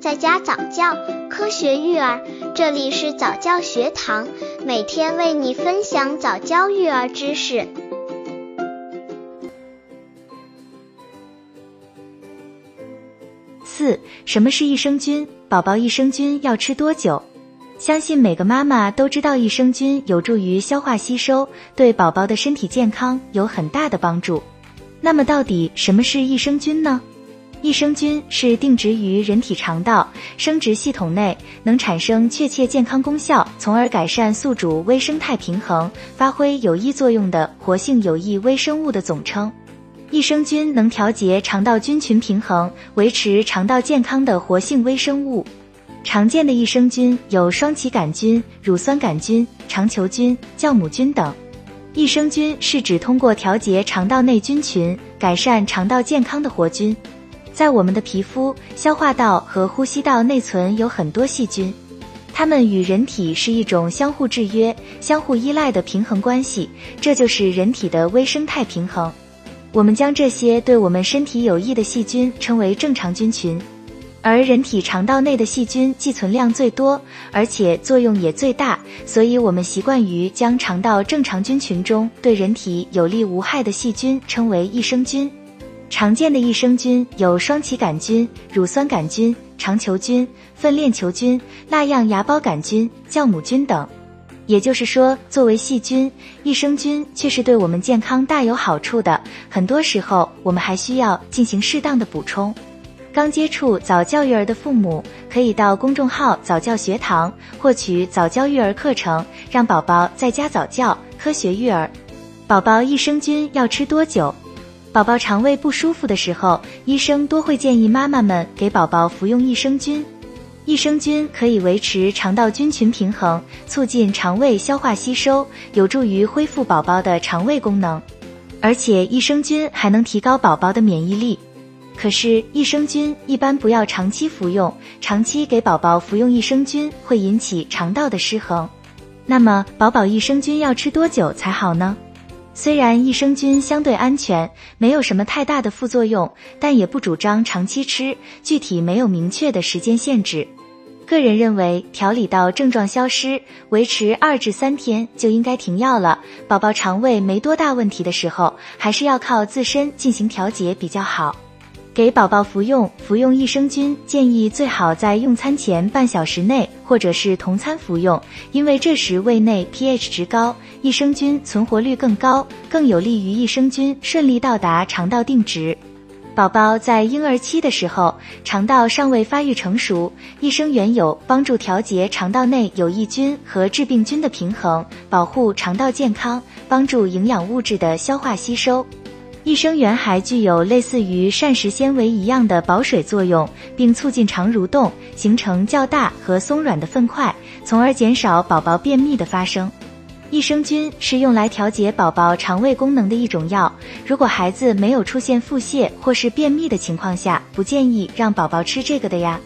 在家早教，科学育儿，这里是早教学堂，每天为你分享早教育儿知识。四，什么是益生菌？宝宝益生菌要吃多久？相信每个妈妈都知道，益生菌有助于消化吸收，对宝宝的身体健康有很大的帮助。那么，到底什么是益生菌呢？益生菌是定植于人体肠道、生殖系统内，能产生确切健康功效，从而改善宿主微生态平衡，发挥有益作用的活性有益微生物的总称。益生菌能调节肠道菌群平衡，维持肠道健康的活性微生物。常见的益生菌有双歧杆菌、乳酸杆菌、肠球菌、酵母菌等。益生菌是指通过调节肠道内菌群，改善肠道健康的活菌。在我们的皮肤、消化道和呼吸道内存有很多细菌，它们与人体是一种相互制约、相互依赖的平衡关系，这就是人体的微生态平衡。我们将这些对我们身体有益的细菌称为正常菌群，而人体肠道内的细菌寄存量最多，而且作用也最大，所以我们习惯于将肠道正常菌群中对人体有利无害的细菌称为益生菌。常见的益生菌有双歧杆菌、乳酸杆菌、肠球菌、粪链球菌、蜡样芽孢杆菌、酵母菌等。也就是说，作为细菌，益生菌却是对我们健康大有好处的。很多时候，我们还需要进行适当的补充。刚接触早教育儿的父母，可以到公众号早教学堂获取早教育儿课程，让宝宝在家早教，科学育儿。宝宝益生菌要吃多久？宝宝肠胃不舒服的时候，医生多会建议妈妈们给宝宝服用益生菌。益生菌可以维持肠道菌群平衡，促进肠胃消化吸收，有助于恢复宝宝的肠胃功能。而且益生菌还能提高宝宝的免疫力。可是益生菌一般不要长期服用，长期给宝宝服用益生菌会引起肠道的失衡。那么宝宝益生菌要吃多久才好呢？虽然益生菌相对安全，没有什么太大的副作用，但也不主张长期吃，具体没有明确的时间限制。个人认为，调理到症状消失，维持二至三天就应该停药了。宝宝肠胃没多大问题的时候，还是要靠自身进行调节比较好。给宝宝服用服用益生菌，建议最好在用餐前半小时内，或者是同餐服用，因为这时胃内 pH 值高，益生菌存活率更高，更有利于益生菌顺利到达肠道定植。宝宝在婴儿期的时候，肠道尚未发育成熟，益生元有帮助调节肠道内有益菌和致病菌的平衡，保护肠道健康，帮助营养物质的消化吸收。益生元还具有类似于膳食纤维一样的保水作用，并促进肠蠕动，形成较大和松软的粪块，从而减少宝宝便秘的发生。益生菌是用来调节宝宝肠胃功能的一种药，如果孩子没有出现腹泻或是便秘的情况下，不建议让宝宝吃这个的呀。